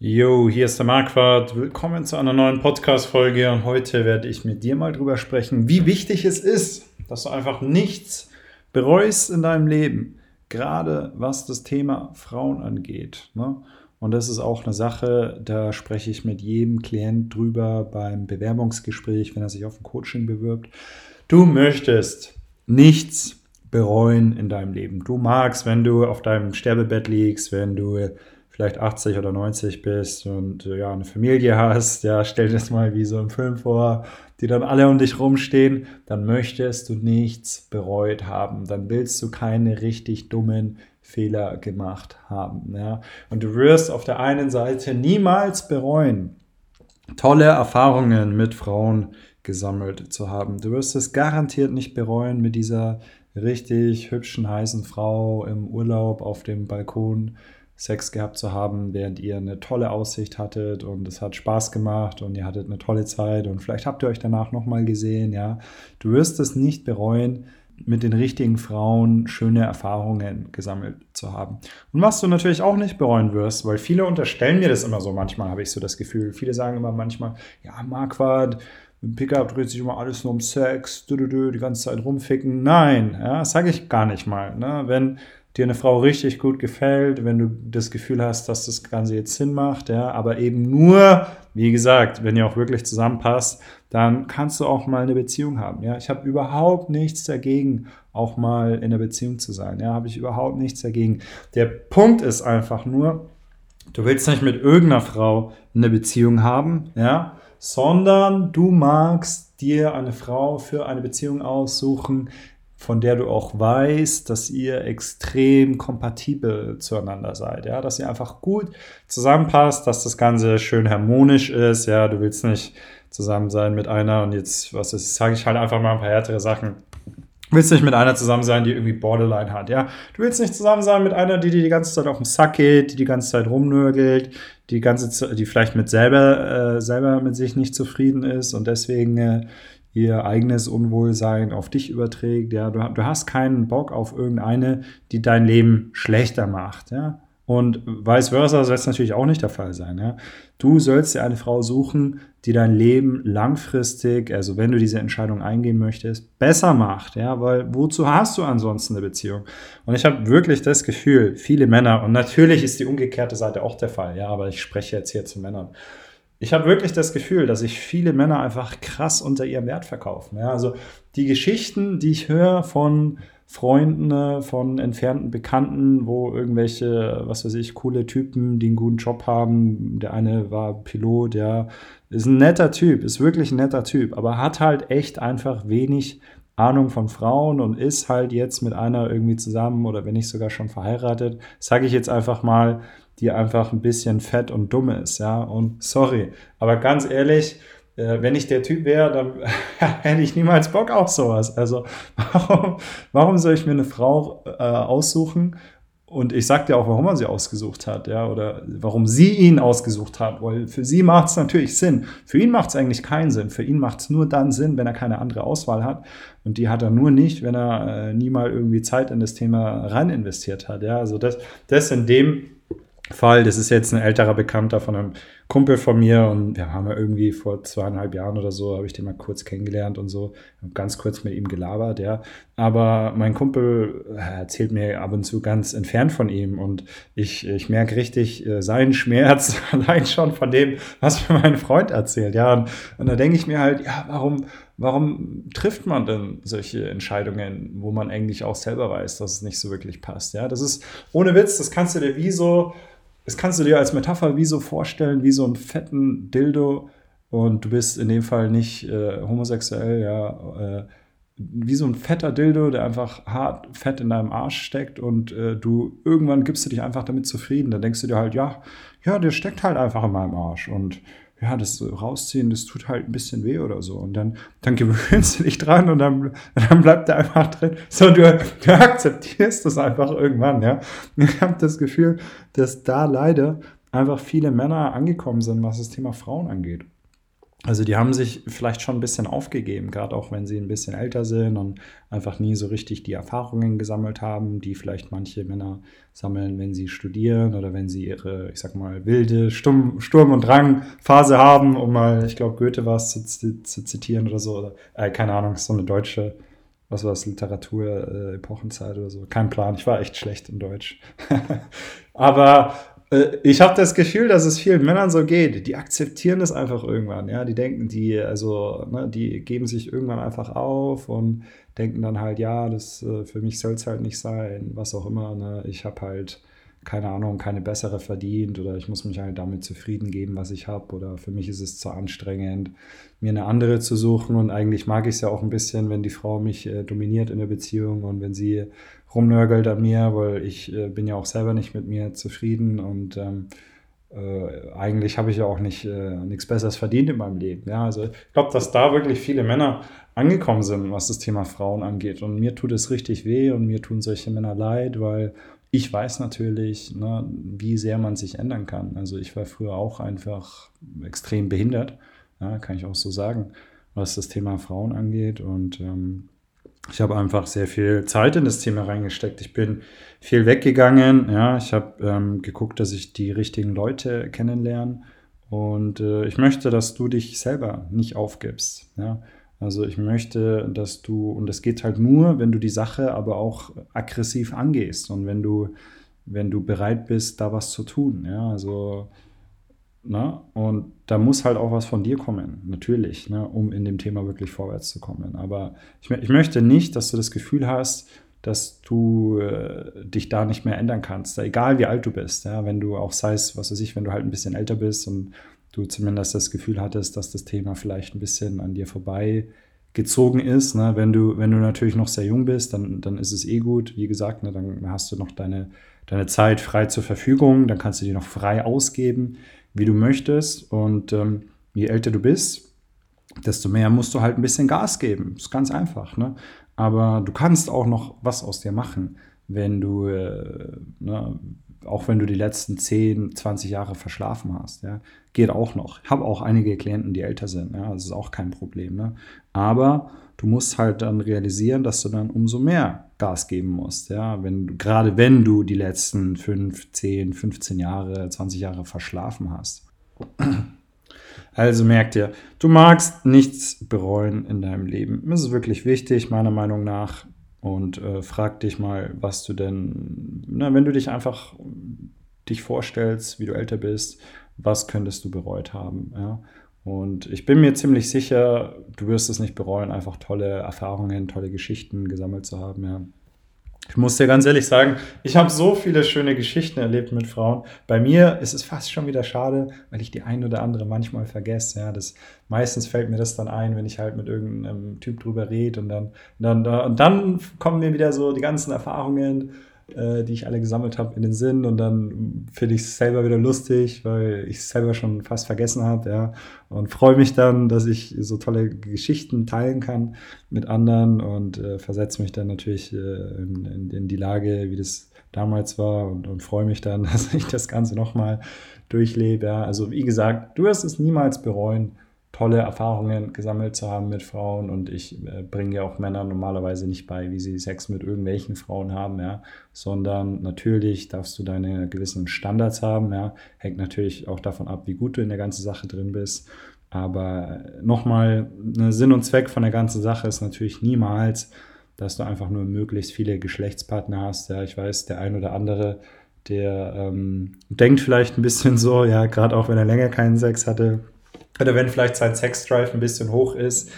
Yo, hier ist der Marquardt. Willkommen zu einer neuen Podcast-Folge und heute werde ich mit dir mal drüber sprechen, wie wichtig es ist, dass du einfach nichts bereust in deinem Leben, gerade was das Thema Frauen angeht. Ne? Und das ist auch eine Sache, da spreche ich mit jedem Klient drüber beim Bewerbungsgespräch, wenn er sich auf ein Coaching bewirbt. Du möchtest nichts bereuen in deinem Leben. Du magst, wenn du auf deinem Sterbebett liegst, wenn du vielleicht 80 oder 90 bist und äh, ja, eine Familie hast, ja, stell dir das mal wie so ein Film vor, die dann alle um dich rumstehen, dann möchtest du nichts bereut haben. Dann willst du keine richtig dummen Fehler gemacht haben. Ja? Und du wirst auf der einen Seite niemals bereuen, tolle Erfahrungen mit Frauen gesammelt zu haben. Du wirst es garantiert nicht bereuen, mit dieser richtig hübschen, heißen Frau im Urlaub auf dem Balkon Sex gehabt zu haben, während ihr eine tolle Aussicht hattet und es hat Spaß gemacht und ihr hattet eine tolle Zeit und vielleicht habt ihr euch danach nochmal gesehen, ja. Du wirst es nicht bereuen, mit den richtigen Frauen schöne Erfahrungen gesammelt zu haben. Und was du natürlich auch nicht bereuen wirst, weil viele unterstellen mir das immer so, manchmal habe ich so das Gefühl, viele sagen immer manchmal, ja, Marquardt, im Pickup dreht sich immer alles nur um Sex, du, du, du, die ganze Zeit rumficken. Nein, ja, das sage ich gar nicht mal. Ne? Wenn dir eine Frau richtig gut gefällt, wenn du das Gefühl hast, dass das Ganze jetzt Sinn macht, ja, aber eben nur, wie gesagt, wenn ihr auch wirklich zusammenpasst, dann kannst du auch mal eine Beziehung haben, ja. Ich habe überhaupt nichts dagegen, auch mal in einer Beziehung zu sein, ja, habe ich überhaupt nichts dagegen. Der Punkt ist einfach nur, du willst nicht mit irgendeiner Frau eine Beziehung haben, ja, sondern du magst dir eine Frau für eine Beziehung aussuchen, von der du auch weißt, dass ihr extrem kompatibel zueinander seid, ja, dass ihr einfach gut zusammenpasst, dass das Ganze schön harmonisch ist, ja, du willst nicht zusammen sein mit einer und jetzt, was ist, sage ich halt einfach mal ein paar härtere Sachen. Du willst nicht mit einer zusammen sein, die irgendwie Borderline hat, ja. Du willst nicht zusammen sein mit einer, die dir die ganze Zeit auf den Sack geht, die die ganze Zeit rumnörgelt, die ganze Zeit, die vielleicht mit selber, äh, selber mit sich nicht zufrieden ist und deswegen äh, ihr eigenes Unwohlsein auf dich überträgt. Ja, du, du hast keinen Bock auf irgendeine, die dein Leben schlechter macht. Ja. Und vice versa soll es natürlich auch nicht der Fall sein. Ja? Du sollst dir eine Frau suchen, die dein Leben langfristig, also wenn du diese Entscheidung eingehen möchtest, besser macht. Ja? Weil wozu hast du ansonsten eine Beziehung? Und ich habe wirklich das Gefühl, viele Männer, und natürlich ist die umgekehrte Seite auch der Fall, ja, aber ich spreche jetzt hier zu Männern ich habe wirklich das Gefühl, dass sich viele Männer einfach krass unter ihrem Wert verkaufen. Ja, also die Geschichten, die ich höre von Freunden, von entfernten Bekannten, wo irgendwelche, was weiß ich, coole Typen, die einen guten Job haben. Der eine war Pilot, ja, ist ein netter Typ, ist wirklich ein netter Typ, aber hat halt echt einfach wenig Ahnung von Frauen und ist halt jetzt mit einer irgendwie zusammen oder wenn nicht sogar schon verheiratet, sage ich jetzt einfach mal, die einfach ein bisschen fett und dumm ist, ja. Und sorry, aber ganz ehrlich, äh, wenn ich der Typ wäre, dann hätte ich niemals Bock auf sowas. Also warum, warum soll ich mir eine Frau äh, aussuchen? Und ich sag dir auch, warum er sie ausgesucht hat, ja, oder warum sie ihn ausgesucht hat, weil für sie macht es natürlich Sinn. Für ihn macht es eigentlich keinen Sinn. Für ihn macht es nur dann Sinn, wenn er keine andere Auswahl hat. Und die hat er nur nicht, wenn er äh, nie mal irgendwie Zeit in das Thema rein investiert hat. Ja, also das, das in dem Fall. Das ist jetzt ein älterer Bekannter von einem Kumpel von mir und wir haben ja irgendwie vor zweieinhalb Jahren oder so, habe ich den mal kurz kennengelernt und so, ganz kurz mit ihm gelabert, ja. Aber mein Kumpel äh, erzählt mir ab und zu ganz entfernt von ihm und ich, ich merke richtig äh, seinen Schmerz allein schon von dem, was mir mein Freund erzählt, ja. Und, und da denke ich mir halt, ja, warum, warum trifft man denn solche Entscheidungen, wo man eigentlich auch selber weiß, dass es nicht so wirklich passt, ja. Das ist ohne Witz, das kannst du dir wie so das kannst du dir als Metapher wie so vorstellen, wie so einen fetten Dildo. Und du bist in dem Fall nicht äh, homosexuell, ja, äh, wie so ein fetter Dildo, der einfach hart fett in deinem Arsch steckt. Und äh, du irgendwann gibst du dich einfach damit zufrieden. Dann denkst du dir halt, ja, ja, der steckt halt einfach in meinem Arsch. Und ja, das rausziehen, das tut halt ein bisschen weh oder so. Und dann, dann gewöhnst du dich dran und dann, dann bleibt der einfach drin. So, du, du akzeptierst das einfach irgendwann, ja. Ich habe das Gefühl, dass da leider einfach viele Männer angekommen sind, was das Thema Frauen angeht. Also die haben sich vielleicht schon ein bisschen aufgegeben, gerade auch wenn sie ein bisschen älter sind und einfach nie so richtig die Erfahrungen gesammelt haben, die vielleicht manche Männer sammeln, wenn sie studieren oder wenn sie ihre, ich sag mal, wilde Sturm, Sturm- und Drangphase haben, um mal, ich glaube, Goethe war es zu, zu, zitieren oder so. Oder, äh, keine Ahnung, so eine deutsche, was war das, Literatur, äh, Epochenzeit oder so. Kein Plan, ich war echt schlecht in Deutsch. Aber ich habe das Gefühl, dass es vielen Männern so geht. Die akzeptieren das einfach irgendwann. Ja, die denken, die, also, ne, die geben sich irgendwann einfach auf und denken dann halt, ja, das äh, für mich soll es halt nicht sein, was auch immer. Ne? Ich habe halt keine Ahnung, keine bessere verdient oder ich muss mich halt damit zufrieden geben, was ich habe oder für mich ist es zu anstrengend, mir eine andere zu suchen und eigentlich mag ich es ja auch ein bisschen, wenn die Frau mich äh, dominiert in der Beziehung und wenn sie rumnörgelt an mir, weil ich äh, bin ja auch selber nicht mit mir zufrieden und ähm, äh, eigentlich habe ich ja auch nicht äh, nichts Besseres verdient in meinem Leben. Ja, also ich glaube, dass da wirklich viele Männer angekommen sind, was das Thema Frauen angeht. Und mir tut es richtig weh und mir tun solche Männer leid, weil ich weiß natürlich, ne, wie sehr man sich ändern kann. Also ich war früher auch einfach extrem behindert, ja, kann ich auch so sagen, was das Thema Frauen angeht. Und ähm, ich habe einfach sehr viel Zeit in das Thema reingesteckt. Ich bin viel weggegangen. Ja, ich habe ähm, geguckt, dass ich die richtigen Leute kennenlerne. Und äh, ich möchte, dass du dich selber nicht aufgibst. Ja. Also ich möchte, dass du, und das geht halt nur, wenn du die Sache aber auch aggressiv angehst und wenn du, wenn du bereit bist, da was zu tun. Ja, also, na, ne? und da muss halt auch was von dir kommen, natürlich, ne, um in dem Thema wirklich vorwärts zu kommen. Aber ich, ich möchte nicht, dass du das Gefühl hast, dass du äh, dich da nicht mehr ändern kannst, egal wie alt du bist. Ja, wenn du auch sei es, was weiß ich, wenn du halt ein bisschen älter bist und du zumindest das Gefühl hattest, dass das Thema vielleicht ein bisschen an dir vorbei gezogen ist. Ne? Wenn, du, wenn du natürlich noch sehr jung bist, dann, dann ist es eh gut. Wie gesagt, ne, dann hast du noch deine, deine Zeit frei zur Verfügung, dann kannst du die noch frei ausgeben, wie du möchtest. Und ähm, je älter du bist, desto mehr musst du halt ein bisschen Gas geben. Ist ganz einfach. Ne? Aber du kannst auch noch was aus dir machen, wenn du, äh, ne, auch wenn du die letzten 10, 20 Jahre verschlafen hast. Ja? Geht auch noch. Ich habe auch einige Klienten, die älter sind. Ja? Das ist auch kein Problem. Ne? Aber du musst halt dann realisieren, dass du dann umso mehr Gas geben musst. Ja? Wenn, gerade wenn du die letzten 5, 10, 15 Jahre, 20 Jahre verschlafen hast. Also merk dir, du magst nichts bereuen in deinem Leben. Das ist wirklich wichtig, meiner Meinung nach und äh, frag dich mal, was du denn, na, wenn du dich einfach dich vorstellst, wie du älter bist, was könntest du bereut haben, ja? Und ich bin mir ziemlich sicher, du wirst es nicht bereuen, einfach tolle Erfahrungen, tolle Geschichten gesammelt zu haben, ja. Ich muss dir ganz ehrlich sagen, ich habe so viele schöne Geschichten erlebt mit Frauen. Bei mir ist es fast schon wieder schade, weil ich die ein oder andere manchmal vergesse. Ja, das, meistens fällt mir das dann ein, wenn ich halt mit irgendeinem Typ drüber rede und dann, dann, und dann kommen mir wieder so die ganzen Erfahrungen äh, die ich alle gesammelt habe, in den Sinn und dann finde ich es selber wieder lustig, weil ich es selber schon fast vergessen habe, ja. Und freue mich dann, dass ich so tolle Geschichten teilen kann mit anderen und äh, versetze mich dann natürlich äh, in, in, in, die Lage, wie das damals war und, und freue mich dann, dass ich das Ganze nochmal durchlebe. Ja. Also wie gesagt, du wirst es niemals bereuen tolle Erfahrungen gesammelt zu haben mit Frauen und ich äh, bringe ja auch Männern normalerweise nicht bei, wie sie Sex mit irgendwelchen Frauen haben, ja, sondern natürlich darfst du deine gewissen Standards haben, ja, hängt natürlich auch davon ab, wie gut du in der ganzen Sache drin bist. Aber nochmal, ne, Sinn und Zweck von der ganzen Sache ist natürlich niemals, dass du einfach nur möglichst viele Geschlechtspartner hast. Ja, ich weiß, der ein oder andere, der ähm, denkt vielleicht ein bisschen so, ja, gerade auch wenn er länger keinen Sex hatte, oder wenn vielleicht sein Sexdrive ein bisschen hoch ist.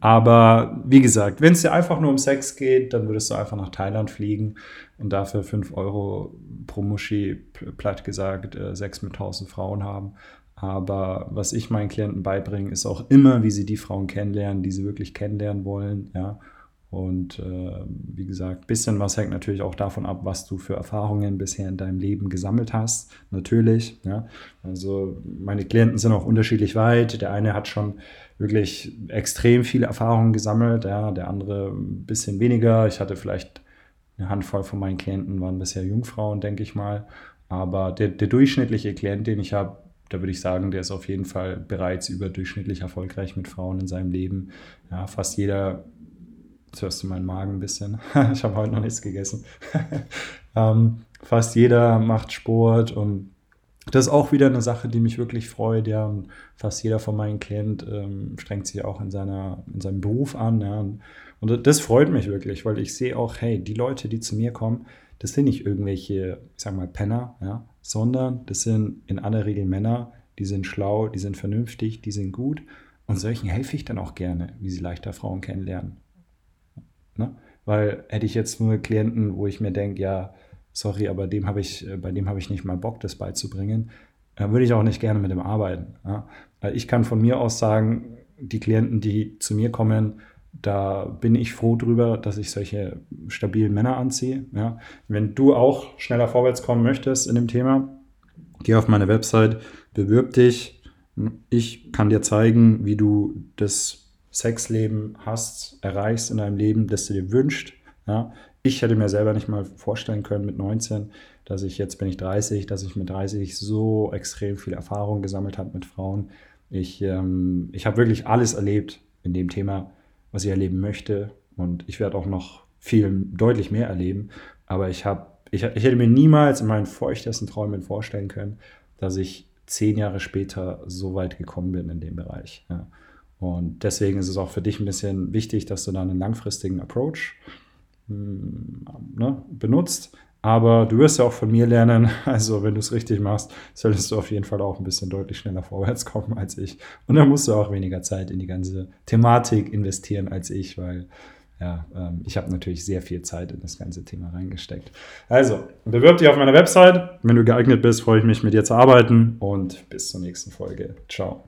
Aber wie gesagt, wenn es dir einfach nur um Sex geht, dann würdest du einfach nach Thailand fliegen und dafür 5 Euro pro Muschi, platt gesagt, äh, Sex mit 1000 Frauen haben. Aber was ich meinen Klienten beibringe, ist auch immer, wie sie die Frauen kennenlernen, die sie wirklich kennenlernen wollen. Ja. Und äh, wie gesagt, ein bisschen was hängt natürlich auch davon ab, was du für Erfahrungen bisher in deinem Leben gesammelt hast. Natürlich. Ja. Also meine Klienten sind auch unterschiedlich weit. Der eine hat schon wirklich extrem viele Erfahrungen gesammelt, ja, der andere ein bisschen weniger. Ich hatte vielleicht eine Handvoll von meinen Klienten waren bisher Jungfrauen, denke ich mal. Aber der, der durchschnittliche Klient, den ich habe, da würde ich sagen, der ist auf jeden Fall bereits überdurchschnittlich erfolgreich mit Frauen in seinem Leben. Ja, fast jeder, jetzt hörst du meinen Magen ein bisschen, ich habe heute noch nichts gegessen. ähm, fast jeder macht Sport und das ist auch wieder eine Sache, die mich wirklich freut. Ja, und fast jeder von meinen Klienten ähm, strengt sich auch in, seiner, in seinem Beruf an. Ja, und, das freut mich wirklich, weil ich sehe auch, hey, die Leute, die zu mir kommen, das sind nicht irgendwelche, ich sag mal, Penner, ja, sondern das sind in aller Regel Männer, die sind schlau, die sind vernünftig, die sind gut. Und solchen helfe ich dann auch gerne, wie sie leichter Frauen kennenlernen. Ne? Weil hätte ich jetzt nur Klienten, wo ich mir denke, ja, sorry, aber dem habe ich, bei dem habe ich nicht mal Bock, das beizubringen, dann würde ich auch nicht gerne mit dem arbeiten. Ja? Weil ich kann von mir aus sagen, die Klienten, die zu mir kommen, da bin ich froh drüber, dass ich solche stabilen Männer anziehe. Ja. Wenn du auch schneller vorwärts kommen möchtest in dem Thema, geh auf meine Website, bewirb dich. Ich kann dir zeigen, wie du das Sexleben hast, erreichst in deinem Leben, das du dir wünschst. Ja. Ich hätte mir selber nicht mal vorstellen können mit 19, dass ich jetzt bin ich 30, dass ich mit 30 so extrem viel Erfahrung gesammelt habe mit Frauen. Ich, ähm, ich habe wirklich alles erlebt in dem Thema was ich erleben möchte. Und ich werde auch noch viel, deutlich mehr erleben. Aber ich habe, ich, ich hätte mir niemals in meinen feuchtesten Träumen vorstellen können, dass ich zehn Jahre später so weit gekommen bin in dem Bereich. Ja. Und deswegen ist es auch für dich ein bisschen wichtig, dass du da einen langfristigen Approach hm, ne, benutzt. Aber du wirst ja auch von mir lernen. Also, wenn du es richtig machst, solltest du auf jeden Fall auch ein bisschen deutlich schneller vorwärts kommen als ich. Und dann musst du auch weniger Zeit in die ganze Thematik investieren als ich, weil ja, ähm, ich habe natürlich sehr viel Zeit in das ganze Thema reingesteckt. Also, bewirb dich auf meiner Website. Wenn du geeignet bist, freue ich mich, mit dir zu arbeiten und bis zur nächsten Folge. Ciao.